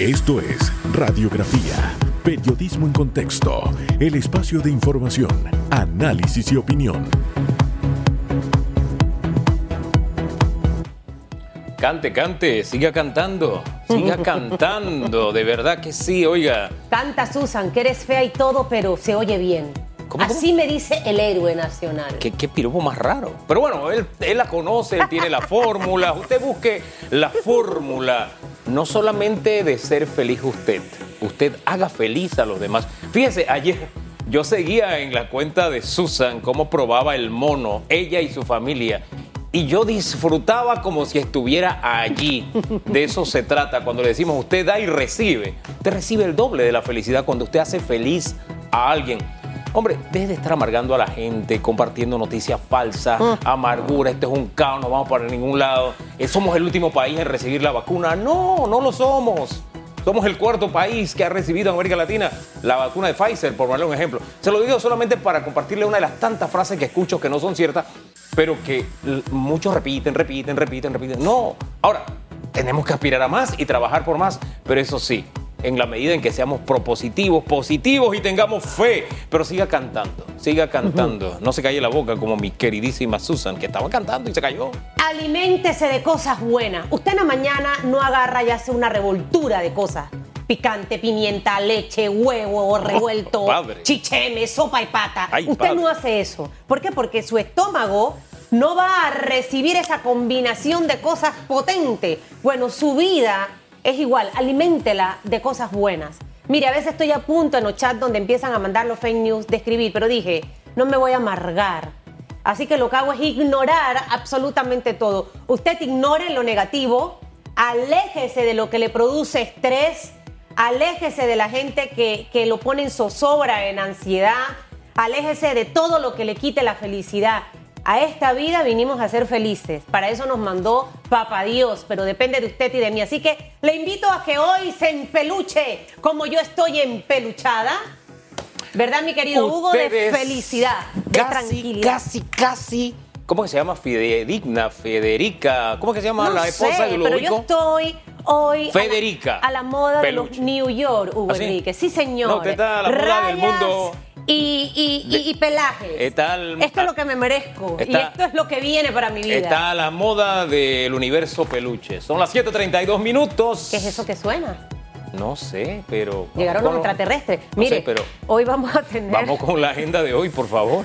Esto es Radiografía, Periodismo en Contexto, el espacio de información, análisis y opinión. Cante, cante, siga cantando, siga cantando, de verdad que sí, oiga. Canta Susan, que eres fea y todo, pero se oye bien. ¿Cómo, cómo? Así me dice el héroe nacional. ¿Qué, qué piropo más raro. Pero bueno, él, él la conoce, él tiene la fórmula. Usted busque la fórmula, no solamente de ser feliz usted, usted haga feliz a los demás. Fíjese, ayer yo seguía en la cuenta de Susan cómo probaba el mono, ella y su familia. Y yo disfrutaba como si estuviera allí. De eso se trata. Cuando le decimos usted da y recibe, usted recibe el doble de la felicidad cuando usted hace feliz a alguien. Hombre, deje de estar amargando a la gente, compartiendo noticias falsas, amargura, esto es un caos, no vamos para ningún lado. Eh, somos el último país en recibir la vacuna. No, no lo somos. Somos el cuarto país que ha recibido en América Latina la vacuna de Pfizer, por darle un ejemplo. Se lo digo solamente para compartirle una de las tantas frases que escucho que no son ciertas, pero que muchos repiten, repiten, repiten, repiten. No. Ahora, tenemos que aspirar a más y trabajar por más, pero eso sí, en la medida en que seamos propositivos, positivos y tengamos fe. Pero siga cantando, siga cantando. No se calle la boca como mi queridísima Susan, que estaba cantando y se cayó. Aliméntese de cosas buenas. Usted en la mañana no agarra y hace una revoltura de cosas. Picante, pimienta, leche, huevo revuelto, padre. chicheme, sopa y pata. Ay, Usted padre. no hace eso. ¿Por qué? Porque su estómago no va a recibir esa combinación de cosas potentes. Bueno, su vida es igual. Aliméntela de cosas buenas. Mire, a veces estoy a punto en los chats donde empiezan a mandar los fake news de escribir, pero dije, no me voy a amargar. Así que lo que hago es ignorar absolutamente todo. Usted ignore lo negativo, aléjese de lo que le produce estrés, aléjese de la gente que, que lo pone en zozobra, en ansiedad, aléjese de todo lo que le quite la felicidad. A esta vida vinimos a ser felices. Para eso nos mandó Papá Dios, pero depende de usted y de mí. Así que le invito a que hoy se empeluche como yo estoy empeluchada. ¿Verdad, mi querido Hugo? De felicidad, de casi, tranquilidad. Casi, casi. ¿Cómo que se llama? Fidedigna, Federica. ¿Cómo que se llama No la esposa sé, de pero yo estoy hoy a la- Federica a la, moda Peluche. de los New York, Hugo ¿Ah, sí? Enrique. Sí, señor. No, usted está a la moda del mundo Y, y, al- esto es lo que me merezco. y esto es lo que viene para mi vida. Está a la moda del universo peluche. Son las 7:32 minutos. ¿Qué es eso que suena? No sé, pero. Llegaron los extraterrestres. No Mire, sé, pero hoy vamos a tener vamos con la agenda de hoy, por favor.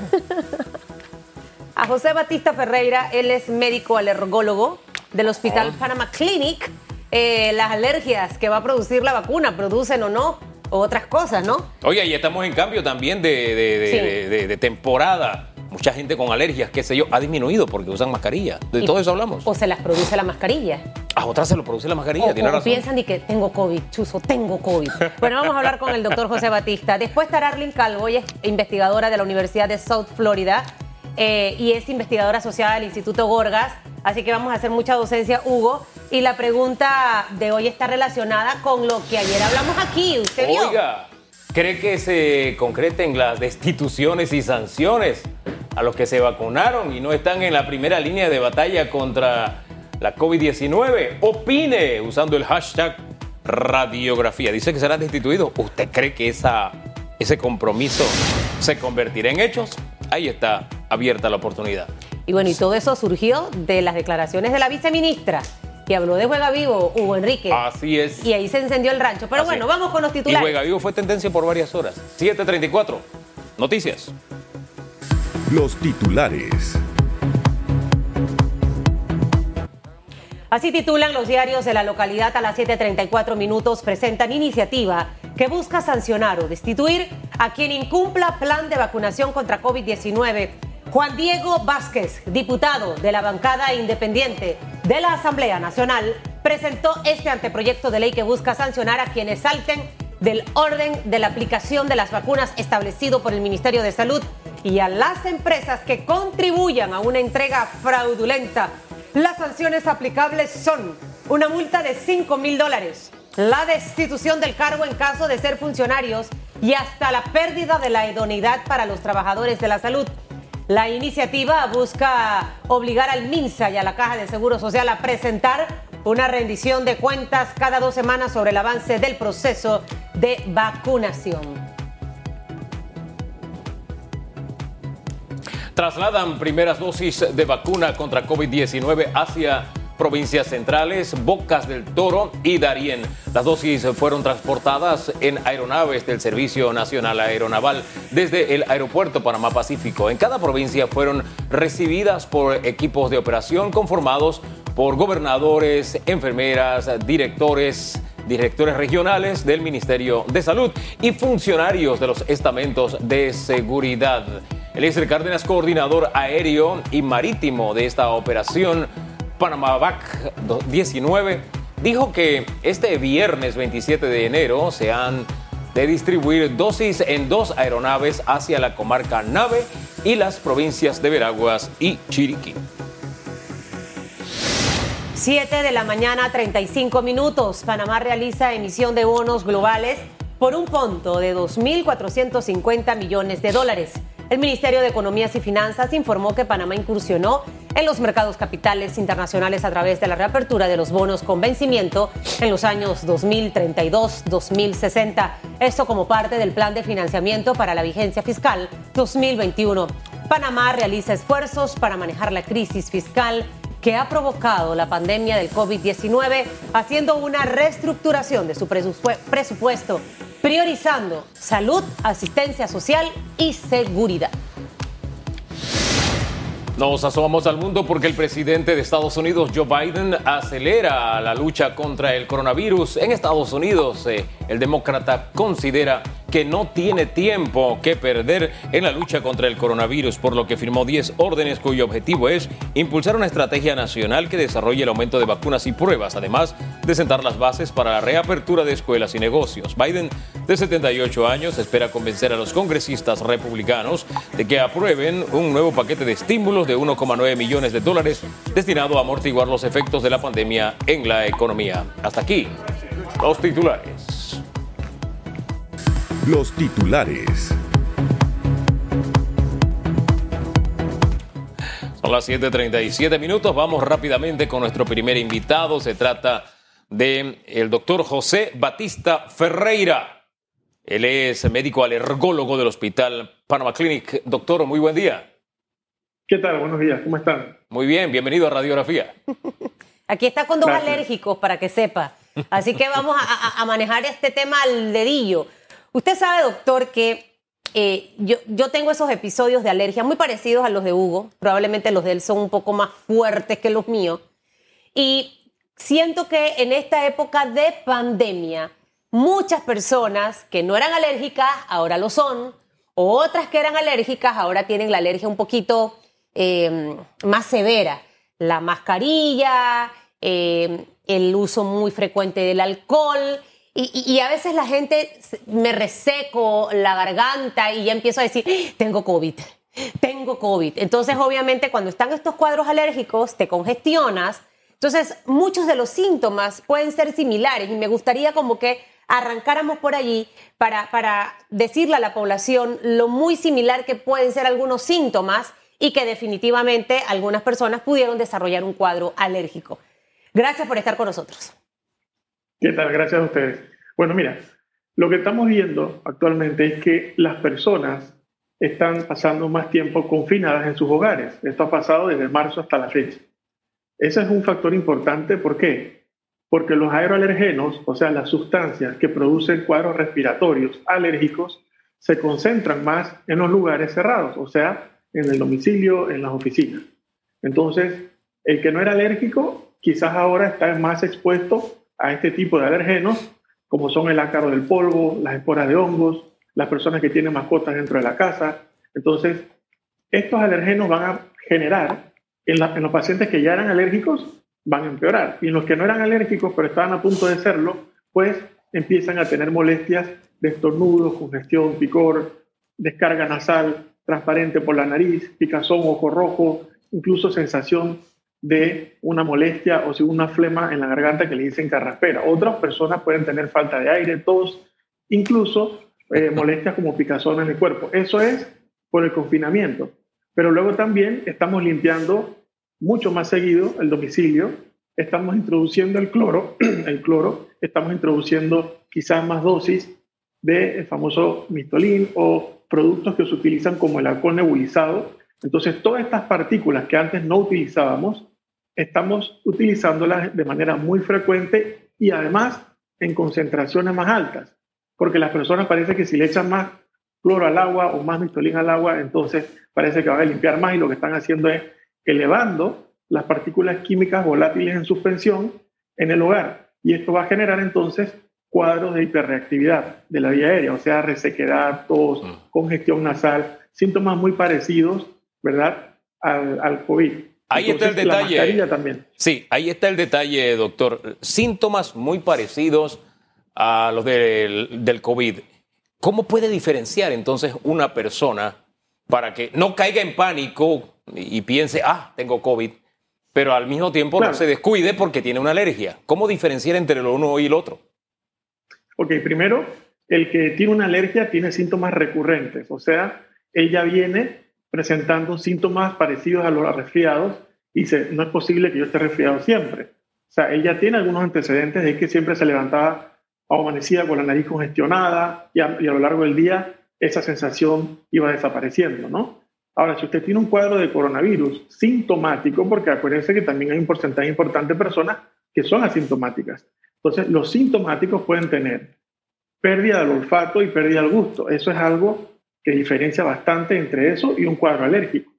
a José Batista Ferreira. Él es médico alergólogo del Hospital Ah. Panama Clinic. Eh, las alergias que va a producir la vacuna, producen o no, otras cosas, ¿no? Oye, y estamos en cambio también de, de- de- Sí. de- de- de temporada. Mucha gente con alergias, qué sé yo, ha disminuido porque usan mascarilla. De Y- todo eso hablamos. O se las produce la mascarilla. A otras se lo produce la mascarilla, O, tiene o razón. piensan y que tengo COVID, chuzo, tengo COVID. Bueno, vamos a hablar con el doctor José Batista. Después estará Arlene Calvo, ella es investigadora de la Universidad de South Florida eh, y es investigadora asociada al Instituto Gorgas. Así que vamos a hacer mucha docencia, Hugo. Y la pregunta de hoy está relacionada con lo que ayer hablamos aquí. ¿Usted vio? Oiga, ¿cree que se concreten las destituciones y sanciones a los que se vacunaron y no están en la primera línea de batalla contra la COVID-19? Opine usando el hashtag radiografía. Dice que serán destituidos. ¿Usted cree que esa, ese compromiso se convertirá en hechos? Ahí está abierta la oportunidad. Y bueno, y todo eso surgió de las declaraciones de la viceministra que habló de Juega Vivo, Hugo Enrique. Así es. Y ahí se encendió el rancho. Pero Así bueno, es. vamos con los Y titulares. Juega Vivo fue tendencia por varias horas. 7.34. Noticias. Los titulares. Así titulan los diarios de la localidad a las 7.34 minutos. Presentan iniciativa que busca sancionar o destituir a quien incumpla plan de vacunación contra COVID-19. Juan Diego Vázquez, diputado de la bancada independiente de la Asamblea Nacional, presentó este anteproyecto de ley que busca sancionar a quienes salten del orden de la aplicación de las vacunas establecido por el Ministerio de Salud y a las empresas que contribuyan a una entrega fraudulenta. Las sanciones aplicables son una multa de 5 mil dólares, la destitución del cargo en caso de ser funcionarios y hasta la pérdida de la idoneidad para los trabajadores de la salud. La iniciativa busca obligar al MINSA y a la Caja de Seguro Social a presentar una rendición de cuentas cada dos semanas sobre el avance del proceso de vacunación. Trasladan primeras dosis de vacuna contra COVID-19 hacia provincias centrales, Bocas del Toro y Darién. Las dosis fueron transportadas en aeronaves del Servicio Nacional Aeronaval desde el Aeropuerto Panamá Pacífico. En cada provincia fueron recibidas por equipos de operación conformados por gobernadores, enfermeras, directores, directores regionales del Ministerio de Salud y funcionarios de los estamentos de seguridad. El Cárdenas, coordinador aéreo y marítimo de esta operación, Panamavac 19 dijo que este viernes 27 de enero se han de distribuir dosis en dos aeronaves hacia la comarca Nave y las provincias de Veraguas y Chiriquí. 7 de la mañana, 35 minutos. Panamá realiza emisión de bonos globales por un punto de 2.450 millones de dólares. El Ministerio de Economías y Finanzas informó que Panamá incursionó en los mercados capitales internacionales a través de la reapertura de los bonos con vencimiento en los años 2032-2060. Esto como parte del plan de financiamiento para la vigencia fiscal 2021. Panamá realiza esfuerzos para manejar la crisis fiscal que ha provocado la pandemia del COVID-19, haciendo una reestructuración de su presupuesto priorizando salud, asistencia social y seguridad. Nos asomamos al mundo porque el presidente de Estados Unidos, Joe Biden, acelera la lucha contra el coronavirus. En Estados Unidos, eh, el demócrata considera que no tiene tiempo que perder en la lucha contra el coronavirus, por lo que firmó 10 órdenes cuyo objetivo es impulsar una estrategia nacional que desarrolle el aumento de vacunas y pruebas, además de sentar las bases para la reapertura de escuelas y negocios. Biden, de 78 años, espera convencer a los congresistas republicanos de que aprueben un nuevo paquete de estímulos de 1,9 millones de dólares destinado a amortiguar los efectos de la pandemia en la economía. Hasta aquí, los titulares. Los titulares. Son las 7:37 minutos. Vamos rápidamente con nuestro primer invitado. Se trata de el doctor José Batista Ferreira. Él es médico alergólogo del Hospital Panama Clinic. Doctor, muy buen día. ¿Qué tal? Buenos días. ¿Cómo están? Muy bien. Bienvenido a Radiografía. Aquí está con dos alérgicos para que sepa. Así que vamos a manejar este tema al dedillo. Usted sabe, doctor, que eh, yo, yo, tengo esos episodios de alergia muy parecidos a los de Hugo. Probablemente los de él son un poco más fuertes que los míos. Y siento que en esta época de pandemia, muchas personas que no eran alérgicas ahora lo son. Otras que eran alérgicas ahora tienen la alergia un poquito em, más severa. La mascarilla, em, el uso muy frecuente del alcohol y, a veces la gente me reseco la garganta y ya empiezo a decir, tengo COVID, tengo COVID. Entonces, obviamente, cuando están estos cuadros alérgicos, te congestionas. Entonces, muchos de los síntomas pueden ser similares y me gustaría como que arrancáramos por allí para, para decirle a la población lo muy similar que pueden ser algunos síntomas y que definitivamente algunas personas pudieron desarrollar un cuadro alérgico. Gracias por estar con nosotros. ¿Qué tal? Gracias a ustedes. Bueno, mira, lo que estamos viendo actualmente es que las personas están pasando más tiempo confinadas en sus hogares. Esto ha pasado desde marzo hasta la fecha. Ese es un factor importante. ¿Por qué? Porque los aeroalergenos, o sea, las sustancias que producen cuadros respiratorios alérgicos, se concentran más en los lugares cerrados, o sea, en el domicilio, en las oficinas. Entonces, el que no era alérgico, quizás ahora está más expuesto a este tipo de alergenos, como son el ácaro del polvo, las esporas de hongos, las personas que tienen mascotas dentro de la casa. Entonces, estos alergenos van a generar, en, los pacientes que ya eran alérgicos, van a empeorar. Y en los que no eran alérgicos, pero estaban a punto de serlo, pues empiezan a tener molestias de estornudos, congestión, picor, descarga nasal transparente por la nariz, picazón, ojo rojo, incluso sensación de una molestia o si una flema en la garganta que le dicen carraspera. Otras personas pueden tener falta de aire, tos, incluso eh, molestias como picazón en el cuerpo. Eso es por el confinamiento. Pero luego también estamos limpiando mucho más seguido el domicilio. estamos introduciendo el cloro, el cloro, estamos introduciendo quizás más dosis del famoso mistolín o productos que se utilizan como el alcohol nebulizado. Entonces, todas estas partículas que antes no utilizábamos, estamos utilizándolas de manera muy frecuente y además en concentraciones más altas, porque las personas parece que si le echan más cloro al agua o más mistolín al agua, entonces parece que van a limpiar más y lo que están haciendo es elevando las partículas químicas volátiles en suspensión en el hogar. Y esto va a generar entonces cuadros de hiperreactividad de la vía aérea, o sea, resequedad, tos, mm. congestión nasal, síntomas muy parecidos, ¿verdad?, al, al COVID. Ahí está el detalle. también. Sí, ahí está el detalle, doctor. Síntomas muy parecidos a los del, del COVID. ¿Cómo puede diferenciar entonces una persona para que no caiga en pánico y piense, ah, tengo COVID, pero al mismo tiempo no se descuide porque tiene una alergia? ¿Cómo diferenciar entre lo uno y el otro? Ok, primero, el que tiene una alergia tiene síntomas recurrentes, o sea, ella viene presentando síntomas parecidos a los resfriados y dice, no es posible que yo esté resfriado siempre. O sea, ella tiene algunos antecedentes de que siempre se levantaba amanecida con la nariz congestionada y a, y a lo largo del día esa sensación iba desapareciendo, ¿no? Ahora, si usted tiene un cuadro de coronavirus sintomático, porque acuérdense que también hay un porcentaje importante de personas que son asintomáticas. Entonces, los sintomáticos pueden tener pérdida del olfato y pérdida del gusto. Eso es algo que diferencia bastante entre eso y un cuadro alérgico.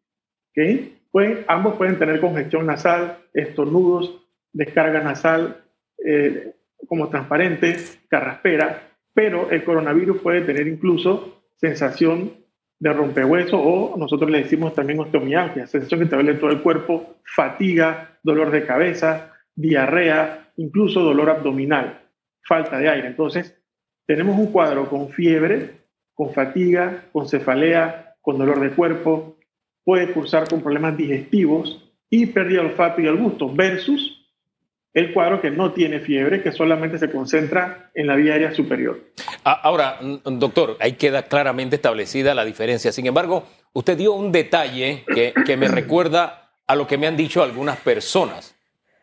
¿okay? Pues, ambos pueden tener congestión nasal, estornudos, descarga nasal eh, como transparente, carraspera, pero el coronavirus puede tener incluso sensación de rompehueso o nosotros le decimos también osteomialgia, sensación que te duele todo el cuerpo, fatiga, dolor de cabeza, diarrea, incluso dolor abdominal, falta de aire. Entonces, tenemos un cuadro con fiebre, con fatiga, con cefalea, con dolor de cuerpo, puede cursar con problemas digestivos y pérdida de olfato y el gusto, versus el cuadro que no tiene fiebre, que solamente se concentra en la vía aérea superior. Ah, ahora, mm, doctor, ahí queda claramente establecida la diferencia. Sin embargo, usted dio un detalle que, me recuerda a lo que me han dicho algunas personas.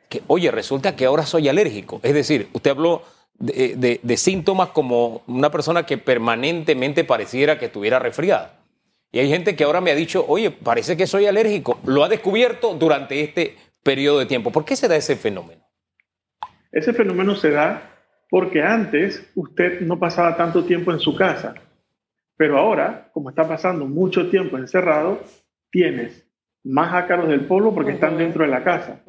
Que, oye, resulta que ahora soy alérgico. Es decir, usted habló de, de síntomas como una persona que permanentemente pareciera que estuviera resfriada. Y hay gente que ahora me ha dicho, oye, parece que soy alérgico. Lo ha descubierto durante este periodo de tiempo. ¿Por qué se da ese fenómeno? Ese fenómeno se da porque antes usted no pasaba tanto tiempo en su casa, pero ahora, como está pasando mucho tiempo encerrado, tienes más ácaros del polvo porque están dentro de la casa,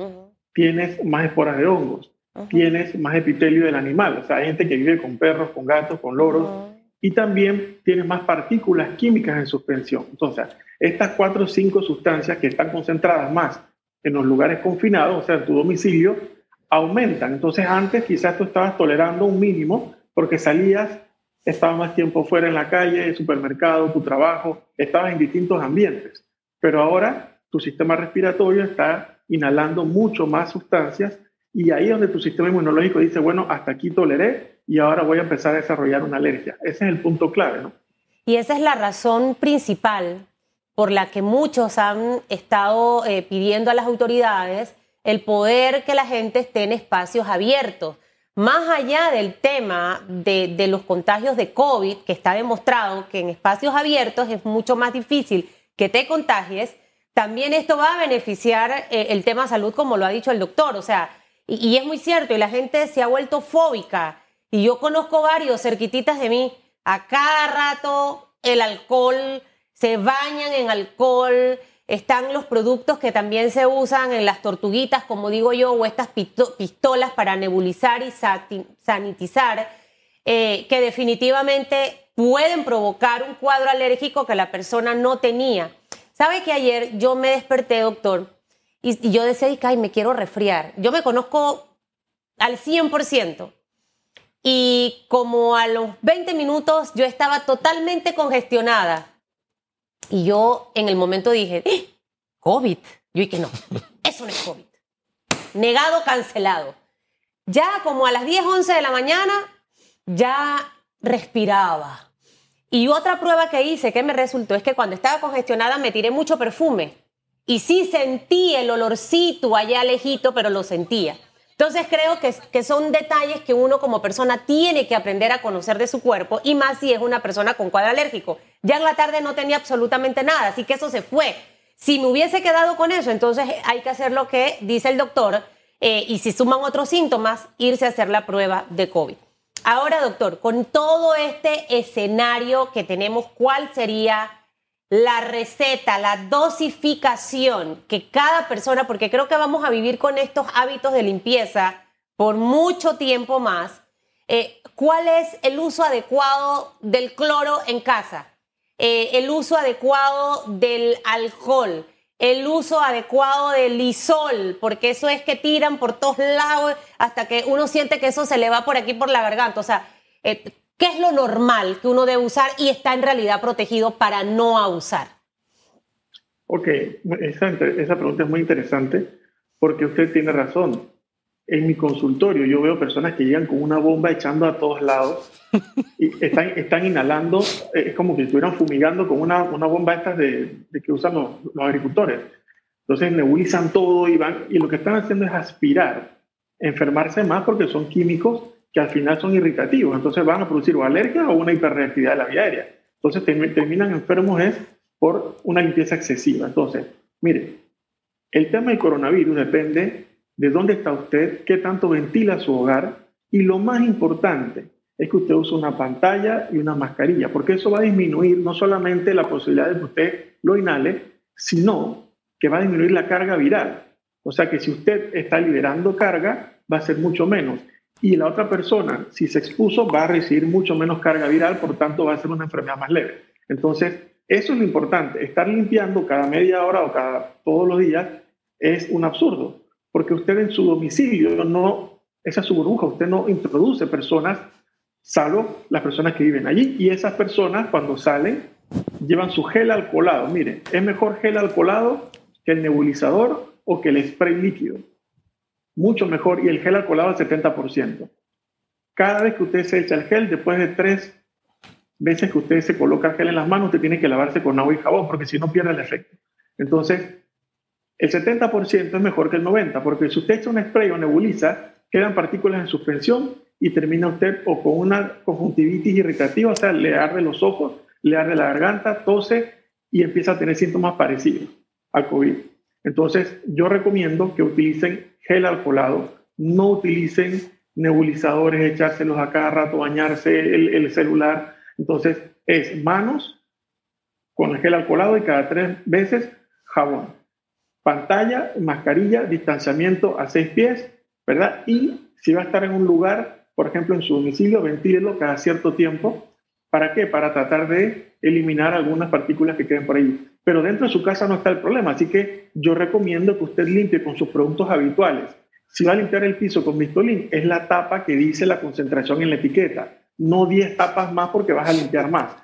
tienes más esporas de hongos, tienes más epitelio del animal, o sea, hay gente que vive con perros, con gatos, con loros, y también tienes más partículas químicas en suspensión. Entonces, estas cuatro o cinco sustancias que están concentradas más en los lugares confinados, o sea, en tu domicilio, aumentan. Entonces antes quizás tú estabas tolerando un mínimo porque salías, estabas más tiempo fuera en la calle, el supermercado, tu trabajo, estabas en distintos ambientes. Pero ahora tu sistema respiratorio está inhalando mucho más sustancias y ahí es donde tu sistema inmunológico dice, bueno, hasta aquí toleré y ahora voy a empezar a desarrollar una alergia. Ese es el punto clave, ¿no? Y esa es la razón principal por la que muchos han estado eh, pidiendo a las autoridades el poder que la gente esté en espacios abiertos. Más allá del tema de, los contagios de COVID, que está demostrado que en espacios abiertos es mucho más difícil que te contagies, también esto va a beneficiar eh, el tema salud, como lo ha dicho el doctor. O sea, y, es muy cierto, y la gente se ha vuelto fóbica. Y yo conozco varios cerquititas de mí, a cada rato el alcohol, se bañan en alcohol, están los productos que también se usan en las tortuguitas, como digo yo, o estas pistolas para nebulizar y sanitizar, eh, que definitivamente pueden provocar un cuadro alérgico que la persona no tenía. ¿Sabe que ayer yo me desperté, doctor, y, yo decía, ay, me quiero resfriar? Yo me conozco al 100%. Y como a los 20 minutos yo estaba totalmente congestionada y yo en el momento dije, ¡Eh! COVID. Yo dije, no, eso no es COVID. Negado, cancelado. Ya como a las 10, 11 de la mañana, ya respiraba. Y otra prueba que hice que me resultó es que cuando estaba congestionada me tiré mucho perfume. Y sí sentí el olorcito allá lejito, pero lo sentía. Entonces creo que, son detalles que uno como persona tiene que aprender a conocer de su cuerpo y más si es una persona con cuadro alérgico. Ya en la tarde no tenía absolutamente nada, así que eso se fue. Si me hubiese quedado con eso, entonces hay que hacer lo que dice el doctor eh, y si suman otros síntomas, irse a hacer la prueba de COVID. Ahora, doctor, con todo este escenario que tenemos, ¿cuál sería la receta, la dosificación que cada persona, porque creo que vamos a vivir con estos hábitos de limpieza por mucho tiempo más, eh, ¿cuál es el uso adecuado del cloro en casa? Eh, el uso adecuado del alcohol, el uso adecuado del lisol, porque eso es que tiran por todos lados hasta que uno siente que eso se le va por aquí por la garganta. O sea, eh, ¿Qué es lo normal que uno debe usar y está en realidad protegido para no abusar? Ok, esa, esa pregunta es muy interesante porque usted tiene razón. En mi consultorio yo veo personas que llegan con una bomba echando a todos lados y están, están inhalando, eh, es como si estuvieran fumigando con una, una bomba estas de, de que usan los, los, agricultores. Entonces nebulizan todo y van, y lo que están haciendo es aspirar, enfermarse más porque son químicos que al final son irritativos, entonces van a producir o alergia o una hiperreactividad de la vía aérea. Entonces terminan enfermos es por una limpieza excesiva. Entonces, mire, el tema del coronavirus depende de dónde está usted, qué tanto ventila su hogar y lo más importante es que usted use una pantalla y una mascarilla, porque eso va a disminuir no solamente la posibilidad de que usted lo inhale, sino que va a disminuir la carga viral. O sea que si usted está liberando carga, va a ser mucho menos y la otra persona, si se expuso, va a recibir mucho menos carga viral, por tanto va a ser una enfermedad más leve. Entonces, eso es lo importante. Estar limpiando cada media hora o cada todos los días es un absurdo, porque usted en su domicilio no, esa es su burbuja, usted no introduce personas, salvo las personas que viven allí, y esas personas cuando salen llevan su gel alcoholado. Mire, es mejor gel alcoholado que el nebulizador o que el spray líquido mucho mejor y el gel alcoholado al 70%. Cada vez que usted se echa el gel, después de tres veces que usted se coloca el gel en las manos, usted tiene que lavarse con agua y jabón porque si no pierde el efecto. Entonces, el 70% es mejor que el 90%, porque si usted echa un spray o nebuliza, quedan partículas en suspensión y termina usted o con una conjuntivitis irritativa, o sea, le arde los ojos, le arde la garganta, tose y empieza a tener síntomas parecidos al COVID. Entonces, yo recomiendo que utilicen gel alcoholado, no utilicen nebulizadores, echárselos a cada rato, bañarse el, celular. Entonces, es manos con el gel alcoholado y cada tres veces jabón. Pantalla, mascarilla, distanciamiento a seis pies, ¿verdad? Y si va a estar en un lugar, por ejemplo, en su domicilio, ventílelo cada cierto tiempo. ¿Para qué? Para tratar de eliminar algunas partículas que queden por ahí pero dentro de su casa no está el problema. Así que yo recomiendo que usted limpie con sus productos habituales. Si va a limpiar el piso con Vistolin, es la tapa que dice la concentración en la etiqueta, no 10 tapas más porque vas a limpiar más.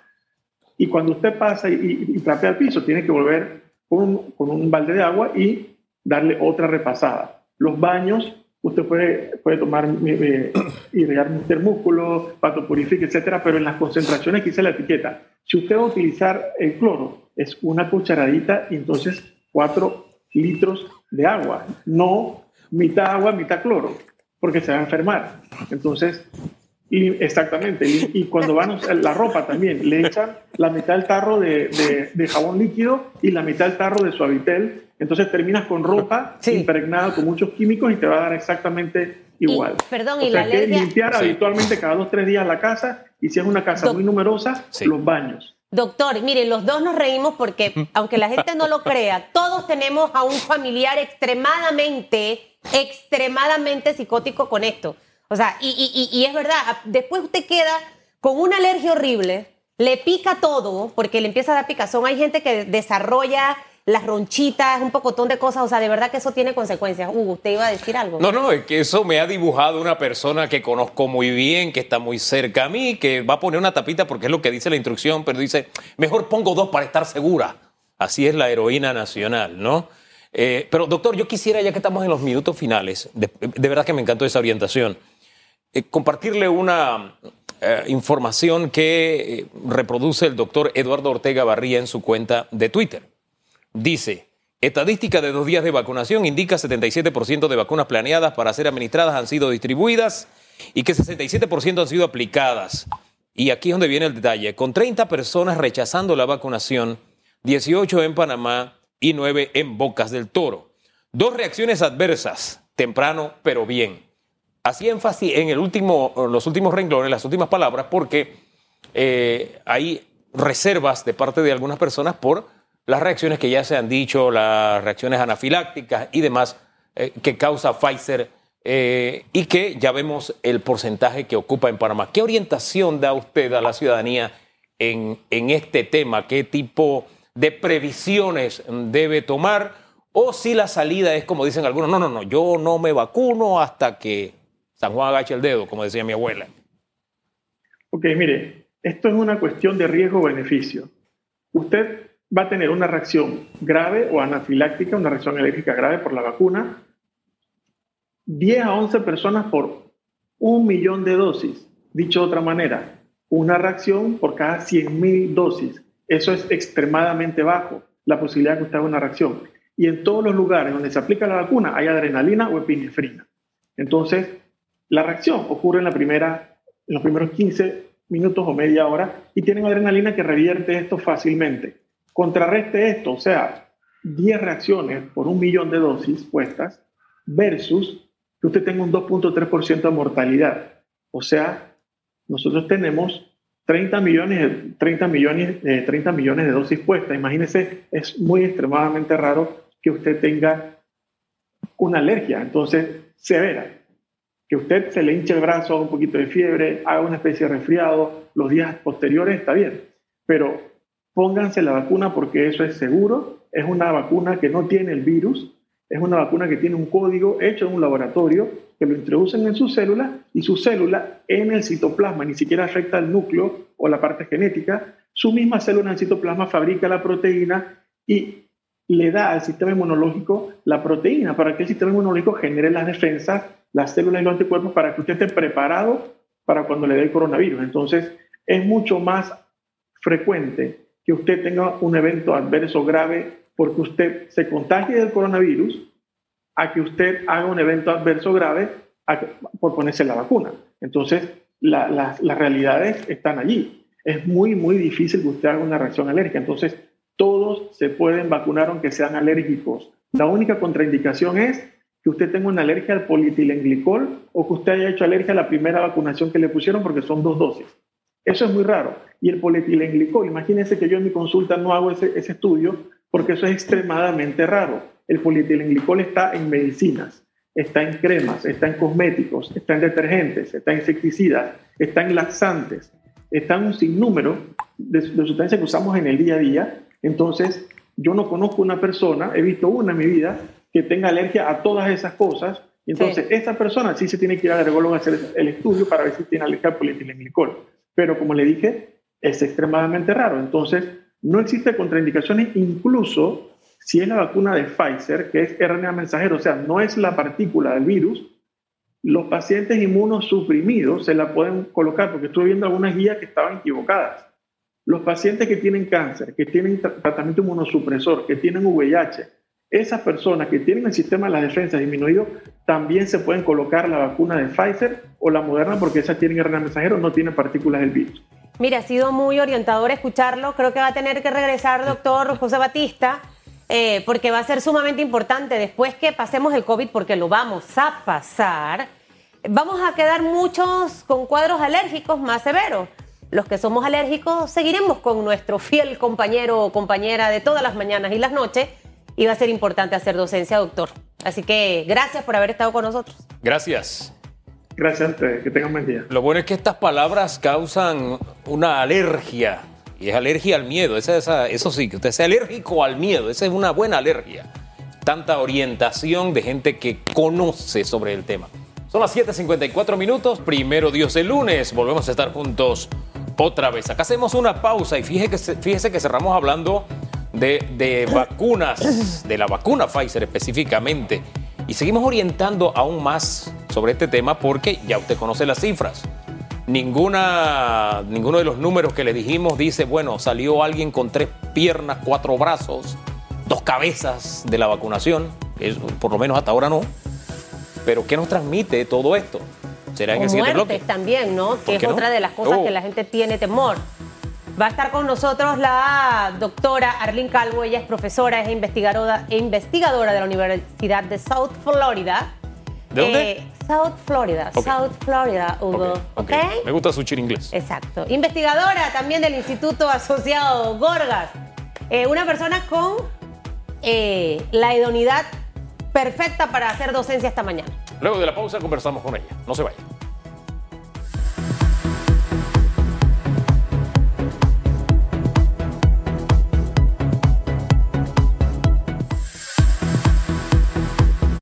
Y cuando usted pasa y, trapea el piso, tiene que volver con un, balde de agua y darle otra repasada. Los baños, usted puede, puede tomar eh, y regar músculo, etcétera, pero en las concentraciones que dice la etiqueta, si usted va a utilizar el cloro, es una cucharadita y entonces cuatro litros de agua, no mitad agua, mitad cloro, porque se va a enfermar. Entonces, y exactamente, y, cuando van a la ropa también, le echan la mitad del tarro de, jabón líquido y la mitad del tarro de suavitel, entonces terminas con ropa impregnada con muchos químicos y te va a dar exactamente igual. perdón, o y sea la que limpiar habitualmente cada dos, tres días la casa y si es una casa muy numerosa, los baños. Doctor, mire, los dos nos reímos porque, aunque la gente no lo crea, todos tenemos a un familiar extremadamente, extremadamente psicótico con esto. O sea, y, es verdad, después usted queda con una alergia horrible, le pica todo, porque le empieza a dar picazón. Hay gente que desarrolla las ronchitas, un pocotón de cosas. O sea, de verdad que eso tiene consecuencias. Hugo, ¿usted iba a decir algo? No, no, es que eso me ha dibujado una persona que conozco muy bien, que está muy cerca a mí, que va a poner una tapita porque es lo que dice la instrucción, pero dice, mejor pongo dos para estar segura. Así es la heroína nacional, ¿no? Eh, pero doctor, yo quisiera, ya que estamos en los minutos finales, de, verdad que me encantó esa orientación, eh, compartirle una eh, información que reproduce el doctor Eduardo Ortega Barría en su cuenta de Twitter. Dice, Estadística de dos días de vacunación indica 77% de vacunas planeadas para ser administradas han sido distribuidas y que 67% han sido aplicadas. Y aquí es donde viene el detalle. Con 30 personas rechazando la vacunación, 18 en Panamá y 9 en Bocas del Toro. Dos reacciones adversas, temprano pero bien. Así énfasis en el último, los últimos renglones, las últimas palabras, porque eh, hay reservas de parte de algunas personas por las reacciones que ya se han dicho, las reacciones anafilácticas y demás eh, que causa Pfizer eh, y que ya vemos el porcentaje que ocupa en Panamá. ¿Qué orientación da usted a la ciudadanía en, en este tema? ¿Qué tipo de previsiones debe tomar? O si la salida es como dicen algunos, no, no, no, yo no me vacuno hasta que San Juan agache el dedo, como decía mi abuela. Ok, mire, esto es una cuestión de riesgo-beneficio. Usted va a tener una reacción grave o anafiláctica, una reacción alérgica grave por la vacuna, 10 a 11 personas por un millón de dosis. Dicho de otra manera, una reacción por cada 100 mil dosis. Eso es extremadamente bajo, la posibilidad de que usted haga una reacción. Y en todos los lugares donde se aplica la vacuna hay adrenalina o epinefrina. Entonces, la reacción ocurre en, la primera, en los primeros 15 minutos o media hora y tienen adrenalina que revierte esto fácilmente. Contrarreste esto, o sea, 10 reacciones por un millón de dosis puestas versus que usted tenga un 2.3% de mortalidad. O sea, nosotros tenemos 30 millones, 30 millones, 30 millones de dosis puestas. Imagínese, es muy extremadamente raro que usted tenga una alergia, entonces severa. Que usted se le hinche el brazo, un poquito de fiebre, haga una especie de resfriado, los días posteriores está bien. Pero pónganse la vacuna porque eso es seguro, es una vacuna que no tiene el virus, es una vacuna que tiene un código hecho en un laboratorio que lo introducen en su célula y su célula en el citoplasma, ni siquiera afecta al núcleo o la parte genética, su misma célula en el citoplasma fabrica la proteína y le da al sistema inmunológico la proteína para que el sistema inmunológico genere las defensas, las células y los anticuerpos para que usted esté preparado para cuando le dé el coronavirus. Entonces, es mucho más frecuente que usted tenga un evento adverso grave porque usted se contagie del coronavirus a que usted haga un evento adverso grave por ponerse la vacuna. Entonces, las realidades están allí. Es muy, muy difícil que usted haga una reacción alérgica. Entonces, todos se pueden vacunar aunque sean alérgicos. La única contraindicación es que usted tenga una alergia al polietilenglicol o que usted haya hecho alergia a la primera vacunación que le pusieron porque son dos dosis. Eso es muy raro. Y el polietilenglicol, imagínense que yo en mi consulta no hago ese, estudio porque eso es extremadamente raro. El polietilenglicol está en medicinas, está en cremas, está en cosméticos, está en detergentes, está en insecticidas, está en laxantes, está en un sinnúmero de, de sustancias que usamos en el día a día. Entonces, yo no conozco una persona, he visto una en mi vida, que tenga alergia a todas esas cosas. Y entonces, esa persona sí se tiene que ir al a hacer el estudio para ver si tiene alergia al polietilenglicol. Pero como le dije, es extremadamente raro. Entonces, no existe contraindicaciones, incluso si es la vacuna de Pfizer, que es RNA mensajero, o sea, no es la partícula del virus, los pacientes inmunosuprimidos se la pueden colocar, porque estuve viendo algunas guías que estaban equivocadas. Los pacientes que tienen cáncer, que tienen tratamiento inmunosupresor, que tienen VIH, esas personas que tienen el sistema de las defensas disminuido, también se pueden colocar la vacuna de Pfizer o la Moderna porque esas tienen RNA mensajero, no tienen partículas del virus. Mira, ha sido muy orientador escucharlo. Creo que va a tener que regresar, doctor José Batista, eh, porque va a ser sumamente importante después que pasemos el COVID, porque lo vamos a pasar. Vamos a quedar muchos con cuadros alérgicos más severos. Los que somos alérgicos seguiremos con nuestro fiel compañero o compañera de todas las mañanas y las noches y va a ser importante hacer docencia, doctor. Así que gracias por haber estado con nosotros. Gracias. Gracias que tengan buen día. Lo bueno es que estas palabras causan una alergia, y es alergia al miedo, esa, eso sí, que usted sea alérgico al miedo, esa es una buena alergia. Tanta orientación de gente que conoce sobre el tema. Son las 7.54 minutos, primero Dios el lunes, volvemos a estar juntos otra vez. Acá hacemos una pausa y fíjese que, fíjese que cerramos hablando de, vacunas, de la vacuna Pfizer específicamente. Y seguimos orientando aún más sobre este tema porque ya usted conoce las cifras. Ninguna, ninguno de los números que le dijimos dice, bueno, salió alguien con tres piernas, cuatro brazos dos cabezas de la vacunación, es, por lo menos hasta ahora no. Pero ¿qué nos transmite todo esto? ¿Será en el siguiente bloque? también, ¿no? Que es otra de las cosas que oh. la gente tiene temor. Va a estar con nosotros la doctora Arlene Calvo, ella es profesora, es investigadora, investigadora de la Universidad de South Florida. ¿De dónde? Eh, South Florida, South Florida, Hugo. Okay, Me gusta su chir inglés. Exacto. Investigadora también del Instituto Asociado Gorgas. Eh, una persona con eh, la idoneidad perfecta para hacer docencia esta mañana. Luego de la pausa conversamos con ella. No se vaya.